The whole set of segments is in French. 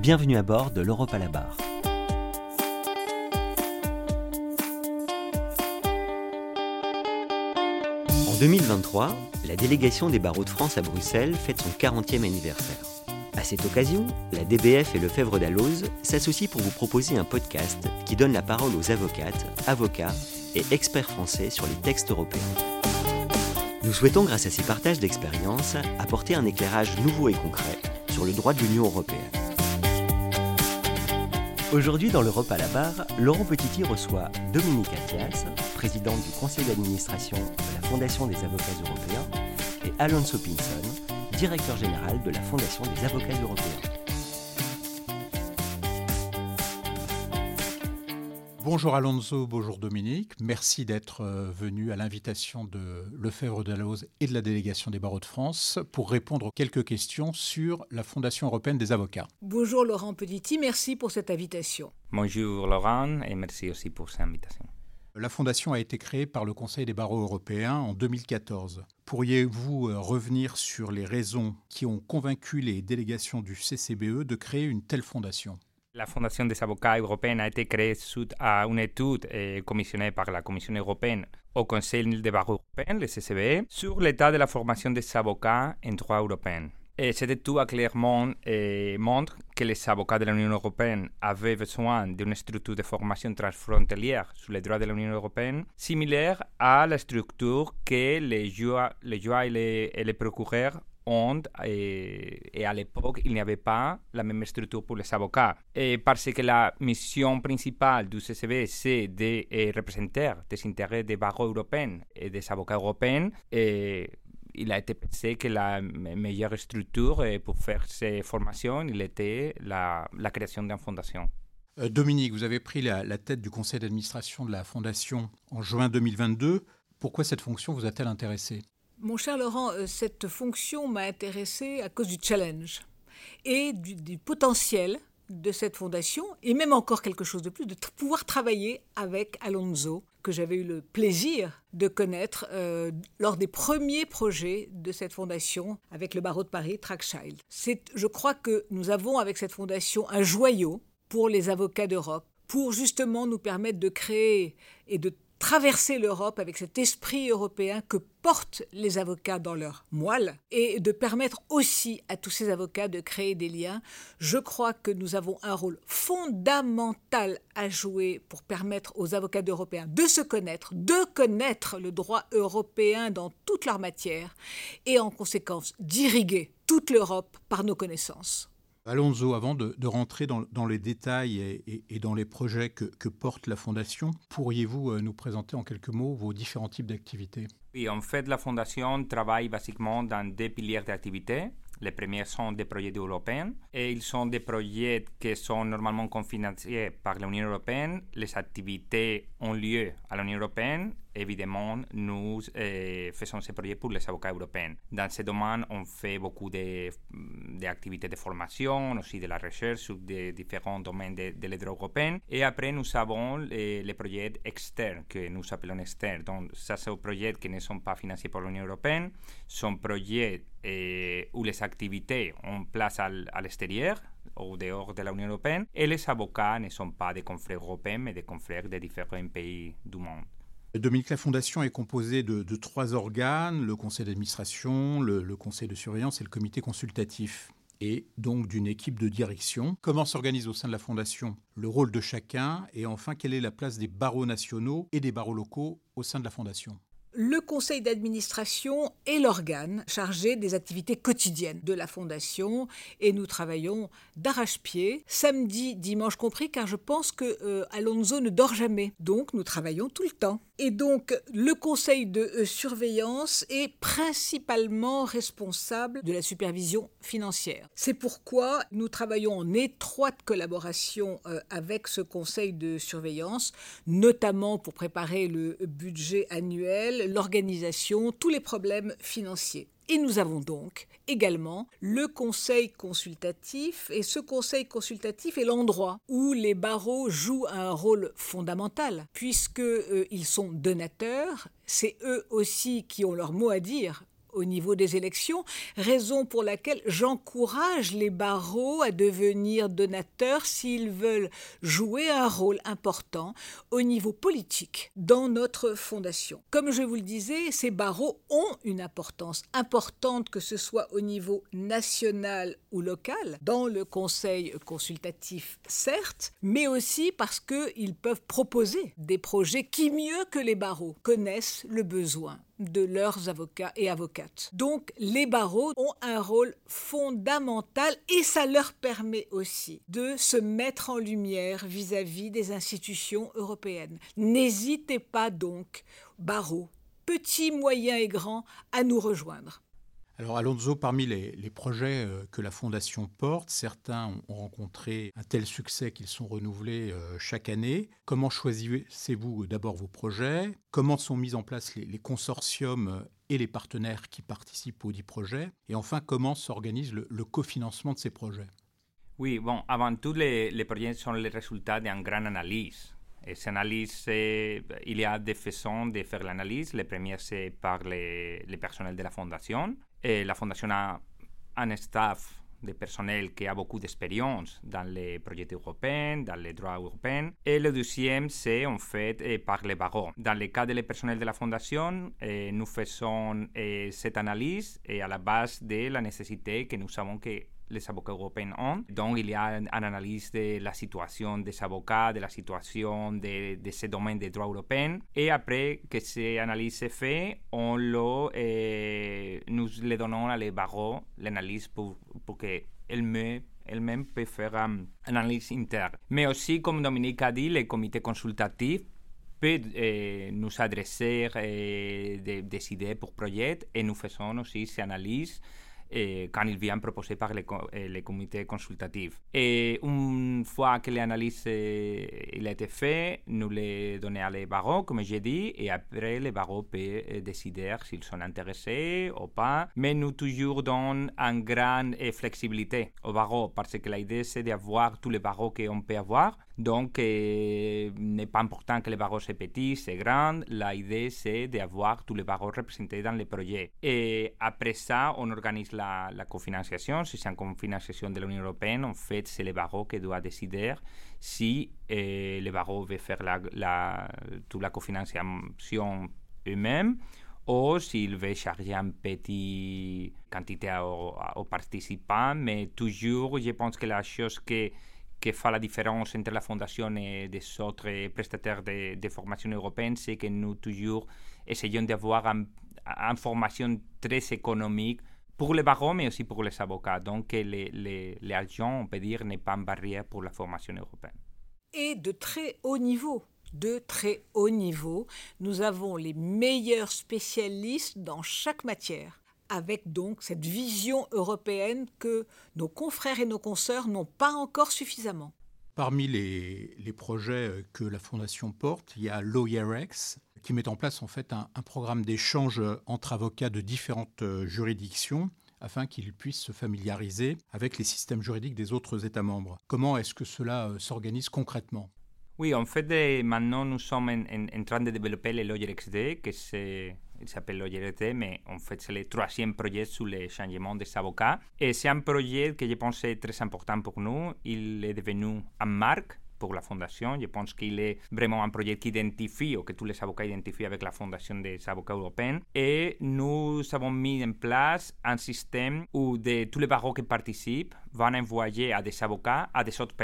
bienvenue à bord de l'Europe à la barre. En 2023, la délégation des barreaux de France à Bruxelles fête son 40e anniversaire. À cette occasion, la DBF et le Fèvre d'Alloz s'associent pour vous proposer un podcast qui donne la parole aux avocates, avocats et experts français sur les textes européens. Nous souhaitons, grâce à ces partages d'expériences, apporter un éclairage nouveau et concret sur le droit de l'Union européenne. Aujourd'hui, dans l'Europe à la barre, Laurent Petiti reçoit Dominique Attias, président du conseil d'administration de la Fondation des avocats européens, et Alonso Pinson, directeur général de la Fondation des avocats européens. Bonjour Alonso, bonjour Dominique. Merci d'être euh, venu à l'invitation de Lefebvre Dalloz et de la délégation des barreaux de France pour répondre aux quelques questions sur la Fondation européenne des avocats. Bonjour Laurent Petiti, merci pour cette invitation. Bonjour Laurent et merci aussi pour cette invitation. La Fondation a été créée par le Conseil des barreaux européens en 2014. Pourriez-vous euh, revenir sur les raisons qui ont convaincu les délégations du CCBE de créer une telle fondation? La Fondation des avocats européens a été créée suite à une étude eh, commissionnée par la Commission européenne au Conseil des barreaux européens, le CCBE, sur l'état de la formation des avocats en droit européen. Et cette étude a clairement eh, montre que les avocats de l'Union européenne avaient besoin d'une structure de formation transfrontalière sur les droits de l'Union européenne, similaire à la structure que les juges, et les, et les procureurs et, à l'époque, il n'y avait pas la même structure pour les avocats. Et parce que la mission principale du CCB, c'est de eh, représenter des intérêts des barreaux européens et des avocats européens, il a été pensé que la meilleure structure eh, pour faire ces formations, il était la, création d'une fondation. Euh, Dominique, vous avez pris la, la tête du conseil d'administration de la fondation en juin 2022. Pourquoi cette fonction vous a-t-elle intéressé mon cher Laurent, euh, cette fonction m'a intéressé à cause du challenge et du, potentiel de cette fondation, et même encore quelque chose de plus, de pouvoir travailler avec Alonso, que j'avais eu le plaisir de connaître euh, lors des premiers projets de cette fondation avec le barreau de Paris, Trackchild. Je crois que nous avons avec cette fondation un joyau pour les avocats d'Europe, pour justement nous permettre de créer et de traverser l'Europe avec cet esprit européen que portent les avocats dans leur moelle et de permettre aussi à tous ces avocats de créer des liens. Je crois que nous avons un rôle fondamental à jouer pour permettre aux avocats européens de se connaître, de connaître le droit européen dans toute leur matière et en conséquence d'irriguer toute l'Europe par nos connaissances. Alonso, avant de, rentrer dans, les détails et, dans les projets que, porte la Fondation, pourriez-vous euh, nous présenter en quelques mots vos différents types d'activités? Oui, en fait, la Fondation travaille basiquement dans deux piliers d'activité. Les premiers sont des projets européens et ils sont des projets qui sont normalement cofinancés par l'Union européenne. Les activités ont lieu à l'Union européenne évidemment, nous eh, faisons ces projets pour les avocats européens. Dans ce domaine, on fait beaucoup d'activités de, de, formation, aussi de la recherche sur différents domaines de, de droit européen. Et après, nous avons les, les, projets externes, que nous appelons externes. Donc, ça, sont des projets qui ne sont pas financés par l'Union européenne, sont projets eh, où les activités ont place à, à l'extérieur, au dehors de l'Union européenne, et les avocats ne sont pas des confrères européens, mais des confrères de différents pays du monde. Dominique, la Fondation est composée de, trois organes, le conseil d'administration, le, conseil de surveillance et le comité consultatif, et donc d'une équipe de direction. Comment s'organise au sein de la Fondation le rôle de chacun, et enfin quelle est la place des barreaux nationaux et des barreaux locaux au sein de la Fondation? Le conseil d'administration est l'organe chargé des activités quotidiennes de la fondation et nous travaillons d'arrache-pied, samedi, dimanche compris, car je pense que euh, Alonso ne dort jamais. Donc nous travaillons tout le temps. Et donc le conseil de euh, surveillance est principalement responsable de la supervision financière. C'est pourquoi nous travaillons en étroite collaboration euh, avec ce conseil de surveillance, notamment pour préparer le budget annuel l'organisation, tous les problèmes financiers. Et nous avons donc également le conseil consultatif, et ce conseil consultatif est l'endroit où les barreaux jouent un rôle fondamental, puisqu'ils euh, sont donateurs, c'est eux aussi qui ont leur mot à dire au niveau des élections, raison pour laquelle j'encourage les barreaux à devenir donateurs s'ils veulent jouer un rôle important au niveau politique dans notre fondation. Comme je vous le disais, ces barreaux ont une importance importante que ce soit au niveau national ou local, dans le conseil consultatif certes, mais aussi parce qu'ils peuvent proposer des projets qui mieux que les barreaux connaissent le besoin de leurs avocats et avocates. Donc les barreaux ont un rôle fondamental et ça leur permet aussi de se mettre en lumière vis-à-vis des institutions européennes. N'hésitez pas donc, barreaux, petits, moyens et grands, à nous rejoindre. Alors Alonso, parmi les, projets euh, que la Fondation porte, certains ont rencontré un tel succès qu'ils sont renouvelés euh, chaque année. Comment choisissez-vous d'abord vos projets? Comment sont mis en place les, consortiums euh, et les partenaires qui participent aux dix projets? Et enfin, comment s'organise le, cofinancement de ces projets? Oui, bon, avant tout, les, projets sont les résultats d'une grande analyse et cette analyse, il y a des façons de faire l'analyse. La première, c'est par les, les personnels de la fondation. Et la Fondation a un staff de personnel qui a beaucoup d'expérience dans les projets européens, dans les droits européens. Et le deuxième, c'est en fait par les barreaux. Dans le cas des personnels de la Fondation, nous faisons cette analyse à la base de la nécessité que nous savons que les avocats européens ont. Donc, il y a une analyse de la situation des avocats, de la situation de, de ce domaine des droits européens. Et après que cette analyse est faite, on le, eh, nous le donnons à les barreaux, l'analyse pour, pour qu'elle elle-même peut faire une analyse interne. Mais aussi, comme Dominique a dit, le comité consultatif peut eh, nous adresser eh, des, idées pour projets et nous faisons aussi ces analyses quand il vient proposé par le, eh, le comité consultatif. Et une fois que l'analyse eh, a été fait, nous les donnons à les barreaux, comme j'ai dit, et après, les barreaux peuvent eh, décider s'ils sont intéressés ou pas. Mais nous toujours donnons une grande flexibilité aux barreaux, parce que l'idée, c'est d'avoir tous les barreaux qu'on peut avoir. Donc, il n'est pas important que les barreaux soient petits, c'est grand. L'idée, c'est d'avoir tous les barreaux représentés dans le projet. Et après ça, on organise la, cofinanciation. Si c'est une cofinanciation de l'Union européenne, en fait, c'est le barreau qui doit décider si eh, le barreau veut faire la, la, toute la cofinanciation eux-mêmes ou s'il veut charger une petite quantité aux, aux participants. Mais toujours, je pense que la chose que qui fait la différence entre la Fondation et des autres prestataires de, de formation européenne, c'est que nous toujours essayons d'avoir une, une, formation très économique pour les barreaux, mais aussi pour les avocats. Donc, l'argent, on peut dire, n'est pas une barrière pour la formation européenne. Et de très haut niveau de très haut niveau. Nous avons les meilleurs spécialistes dans chaque matière avec donc cette vision européenne que nos confrères et nos consoeurs n'ont pas encore suffisamment. Parmi les, projets que la Fondation porte, il y a LawYerX, qui met en place en fait un, programme d'échange entre avocats de différentes juridictions afin qu'ils puissent se familiariser avec les systèmes juridiques des autres États membres. Comment est-ce que cela euh, s'organise concrètement? Oui, en fait, maintenant nous sommes en, train de développer le LawYerXD, que c'est il s'appelle l'OGRT, mais en fait c'est le troisième projet sur le changement des avocats. Et c'est un projet que je pense est important pour nous. Il est devenu un marque pour la fondation. Je pense qu'il est vraiment un projet qui identifie, ou que tous les avocats identifient avec la fondation des avocats européens. Et nous avons mis en place un système où de, tous les barreaux qui participent vont envoyer à des avocats à des autres.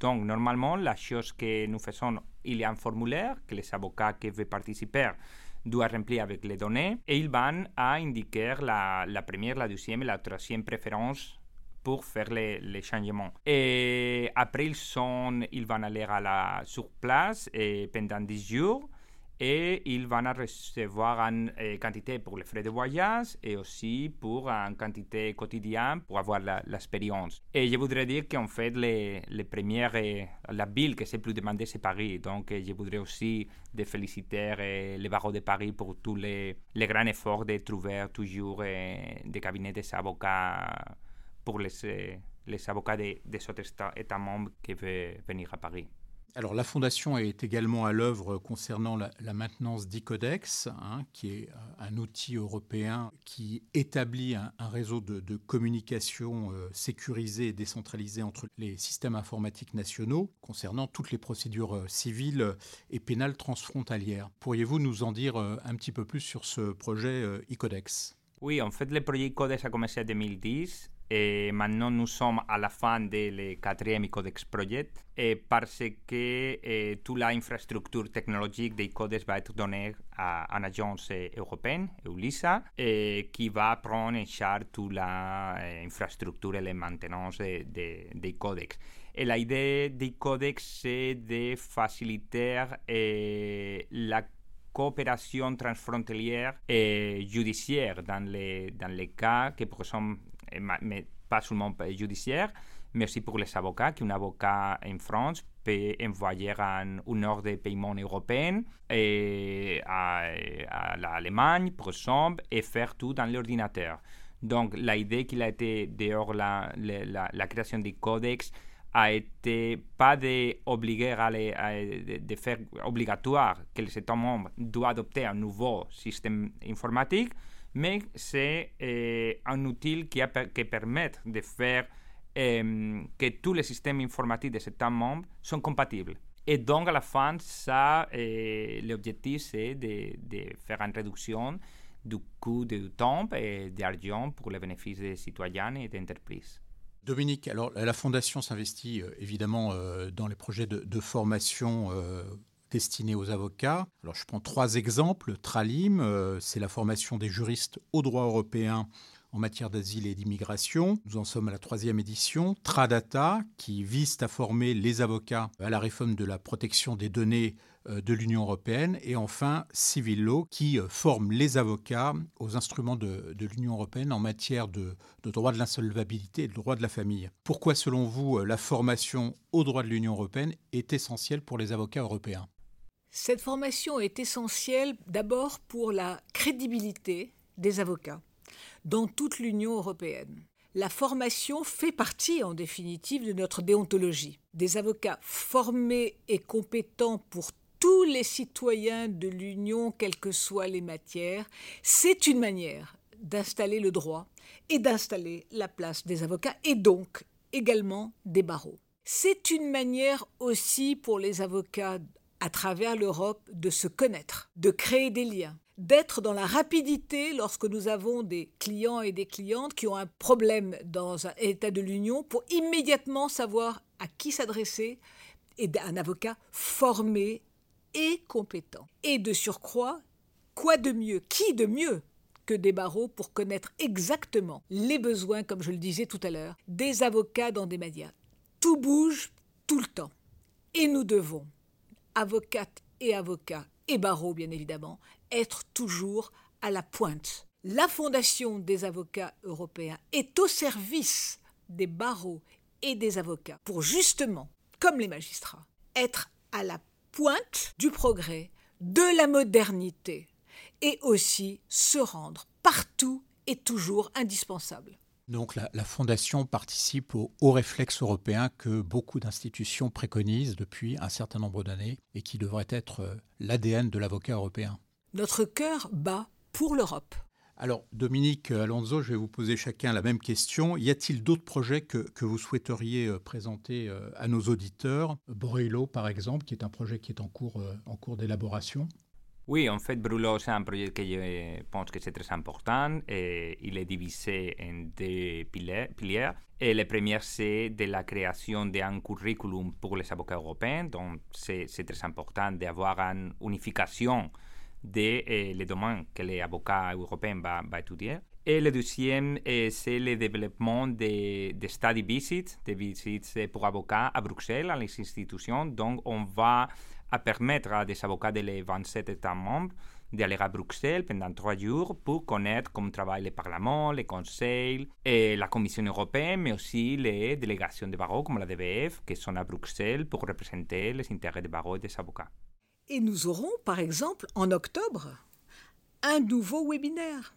Donc, normalement, la chose que nous faisons, il y a un formulaire que les avocats qui veulent participer doit remplir avec les données et ils vont à indiquer la, première, la deuxième et la troisième préférence pour faire les, changements. Et après, ils, sont, ils vont aller sur place pendant 10 jours et ils vont recevoir une eh, quantité pour les frais de voyage et aussi pour une quantité quotidienne pour avoir l'expérience. Et je voudrais dire qu'en fait, les, les premières, eh, la ville que c'est plus demandée, c'est Paris. Donc, je voudrais aussi de féliciter les barreaux de Paris pour tous les, les grands efforts de trouver toujours des cabinets d'avocats pour les, les avocats des, des autres États membres qui veulent venir à Paris. Alors la Fondation est également à l'œuvre concernant la, maintenance d'Icodex, hein, qui est euh, un outil européen qui établit un, réseau de, communication euh, sécurisé et décentralisé entre les systèmes informatiques nationaux concernant toutes les procédures euh, civiles et pénales transfrontalières. Pourriez-vous nous en dire un petit peu plus sur ce projet Icodex? Oui, en fait, le projet Icodex a commencé en 2010 et maintenant, nous sommes à la fin du quatrième Codex Project et parce que toute l'infrastructure technologique des Codex va être donnée à une agence européenne, EULISA, et qui va prendre en charge toute l'infrastructure et la maintenance des Codex. Et l'idée des Codex, c'est de faciliter la coopération transfrontalière et judiciaire dans les, dans les cas que, par exemple, mais pas seulement judiciaire, mais aussi pour les avocats, qu'un avocat en France peut envoyer un, ordre de paiement européen à, à l'Allemagne, par exemple, et faire tout dans l'ordinateur. Donc, l'idée qu'il a été dehors la, la, création du codex a été pas d'obliger à, de, de, faire obligatoire que les États membres doivent adopter un nouveau système informatique, mais c'est euh, un outil qui, permet de faire euh, que tous les systèmes informatiques des États membres sont compatibles. Et donc, à la fin, ça, euh, l'objectif, c'est de, faire une réduction du coût du temps et d'argent pour le bénéfice des citoyens et des entreprises. Dominique, alors la Fondation s'investit évidemment dans les projets de, de formation destinée aux avocats. Alors je prends trois exemples. Tralim, euh, c'est la formation des juristes au droit européen en matière d'asile et d'immigration. Nous en sommes à la troisième édition. Tradata, qui vise à former les avocats à la réforme de la protection des données euh, de l'Union européenne. Et enfin, Civil Law, qui euh, forme les avocats aux instruments de, l'Union européenne en matière de, de droit de l'insolvabilité et de droit de la famille. Pourquoi, selon vous, la formation au droit de l'Union européenne est essentielle pour les avocats européens? Cette formation est essentielle d'abord pour la crédibilité des avocats dans toute l'Union européenne. La formation fait partie en définitive de notre déontologie. Des avocats formés et compétents pour tous les citoyens de l'Union, quelles que soient les matières, c'est une manière d'installer le droit et d'installer la place des avocats et donc également des barreaux. C'est une manière aussi pour les avocats à travers l'Europe de se connaître, de créer des liens, d'être dans la rapidité lorsque nous avons des clients et des clientes qui ont un problème dans un état de l'Union pour immédiatement savoir à qui s'adresser et d'un avocat formé et compétent. Et de surcroît, quoi de mieux, qui de mieux que des barreaux pour connaître exactement les besoins, comme je le disais tout à l'heure, des avocats dans des médias. Tout bouge tout le temps. Et nous devons avocates et avocats, et barreaux bien évidemment, être toujours à la pointe. La Fondation des avocats européens est au service des barreaux et des avocats pour justement, comme les magistrats, être à la pointe du progrès, de la modernité et aussi se rendre partout et toujours indispensable. Donc la, Fondation participe au haut réflexe européen que beaucoup d'institutions préconisent depuis un certain nombre d'années et qui devrait être euh, l'ADN de l'avocat européen. Notre cœur bat pour l'Europe. Alors Dominique Alonso, je vais vous poser chacun la même question. Y a-t-il d'autres projets que, vous souhaiteriez euh, présenter euh, à nos auditeurs? Borello par exemple, qui est un projet qui est en cours, en cours d'élaboration oui, en fait, Brulo, c'est un projet que je pense que c'est très important. Et il est divisé en deux piliers. Et le premier, c'est de la création d'un curriculum pour les avocats européens. Donc, c'est très important d'avoir une unification des de, domaines que les avocats européens vont étudier. Et le deuxième, c'est le développement des de study visits, des visites pour avocats à Bruxelles, à les institutions. Donc, on va à permettre à des avocats des 27 États membres d'aller à Bruxelles pendant trois jours pour connaître comment travaille le Parlement, le Conseil et la Commission européenne, mais aussi les délégations de barreaux comme la DBF qui sont à Bruxelles pour représenter les intérêts des barreaux et des avocats. Et nous aurons, par exemple, en octobre, un nouveau webinaire,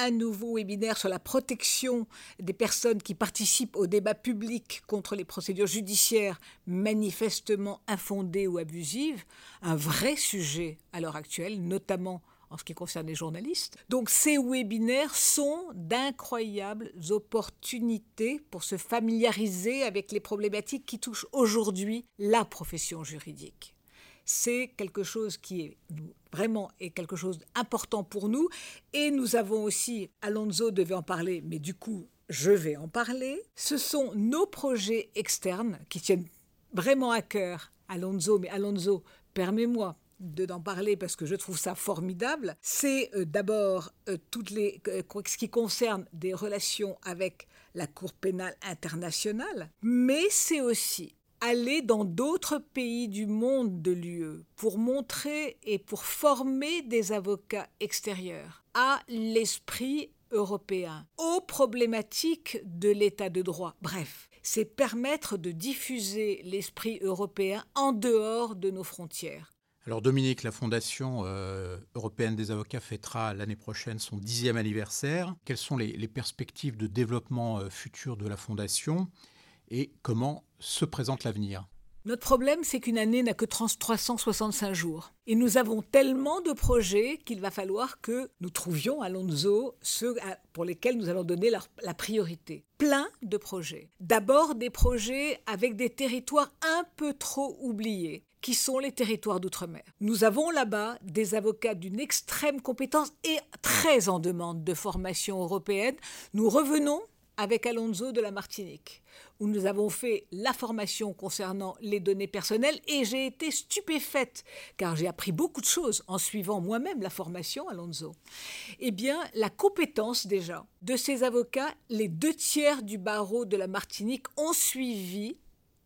un nouveau webinaire sur la protection des personnes qui participent au débat public contre les procédures judiciaires manifestement infondées ou abusives, un vrai sujet à l'heure actuelle, notamment en ce qui concerne les journalistes. Donc ces webinaires sont d'incroyables opportunités pour se familiariser avec les problématiques qui touchent aujourd'hui la profession juridique. C'est quelque chose qui est vraiment est quelque chose d'important pour nous. Et nous avons aussi, Alonso devait en parler, mais du coup, je vais en parler. Ce sont nos projets externes qui tiennent vraiment à cœur Alonso, mais Alonso, permets-moi d'en parler parce que je trouve ça formidable, c'est euh, d'abord euh, toutes les euh, ce qui concerne des relations avec la Cour pénale internationale, mais c'est aussi aller dans d'autres pays du monde de l'UE pour montrer et pour former des avocats extérieurs à l'esprit européen, aux problématiques de l'état de droit. Bref, c'est permettre de diffuser l'esprit européen en dehors de nos frontières. Alors Dominique, la Fondation euh, européenne des avocats fêtera l'année prochaine son dixième anniversaire. Quelles sont les, perspectives de développement euh, futur de la Fondation et comment se présente l'avenir notre problème, c'est qu'une année n'a que 365 jours. Et nous avons tellement de projets qu'il va falloir que nous trouvions à ceux pour lesquels nous allons donner la priorité. Plein de projets. D'abord des projets avec des territoires un peu trop oubliés qui sont les territoires d'outre-mer. Nous avons là-bas des avocats d'une extrême compétence et très en demande de formation européenne. Nous revenons avec Alonso de la Martinique, où nous avons fait la formation concernant les données personnelles et j'ai été stupéfaite, car j'ai appris beaucoup de choses en suivant moi-même la formation Alonso. Eh bien, la compétence déjà de ces avocats, les deux tiers du barreau de la Martinique ont suivi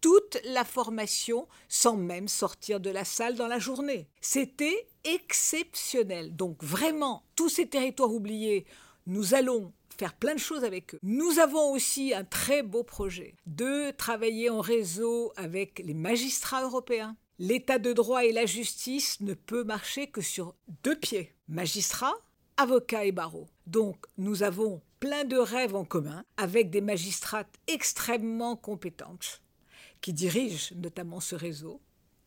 toute la formation sans même sortir de la salle dans la journée. C'était exceptionnel. Donc vraiment, tous ces territoires oubliés, nous allons faire plein de choses avec eux. Nous avons aussi un très beau projet de travailler en réseau avec les magistrats européens. L'état de droit et la justice ne peut marcher que sur deux pieds, magistrats, avocats et barreaux. Donc nous avons plein de rêves en commun avec des magistrates extrêmement compétentes qui dirigent notamment ce réseau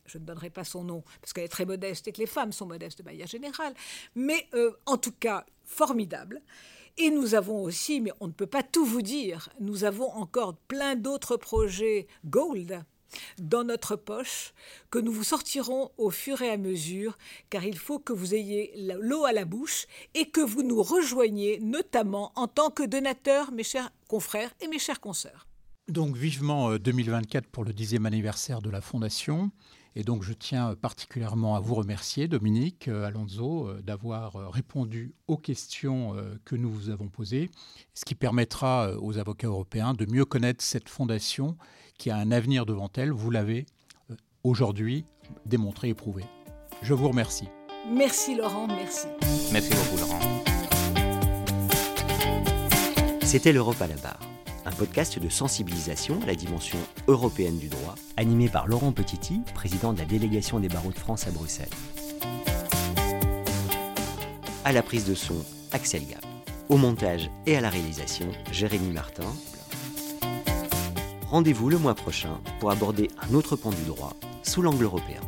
je ne donnerai pas son nom parce qu'elle est très modeste et que les femmes sont modestes de manière générale, mais euh, en tout cas formidable. Et nous avons aussi, mais on ne peut pas tout vous dire, nous avons encore plein d'autres projets Gold dans notre poche que nous vous sortirons au fur et à mesure, car il faut que vous ayez l'eau à la bouche et que vous nous rejoigniez, notamment en tant que donateur, mes chers confrères et mes chers consoeurs. Donc vivement 2024 euh, pour le dixième anniversaire de la Fondation. Et donc je tiens particulièrement à vous remercier, Dominique euh, Alonso, euh, d'avoir euh, répondu aux questions que nous vous avons posées, ce qui permettra aux avocats européens de mieux connaître cette fondation qui a un avenir devant elle. Vous l'avez aujourd'hui démontré et prouvé. Je vous remercie. Merci Laurent, merci. Merci beaucoup Laurent. C'était l'Europe à la barre un podcast de sensibilisation à la dimension européenne du droit, animé par Laurent Petiti, président de la délégation des barreaux de France à Bruxelles. À la prise de son, Axel Gap. Au montage et à la réalisation, Jérémy Martin. Rendez-vous le mois prochain pour aborder un autre pan du droit sous l'angle européen.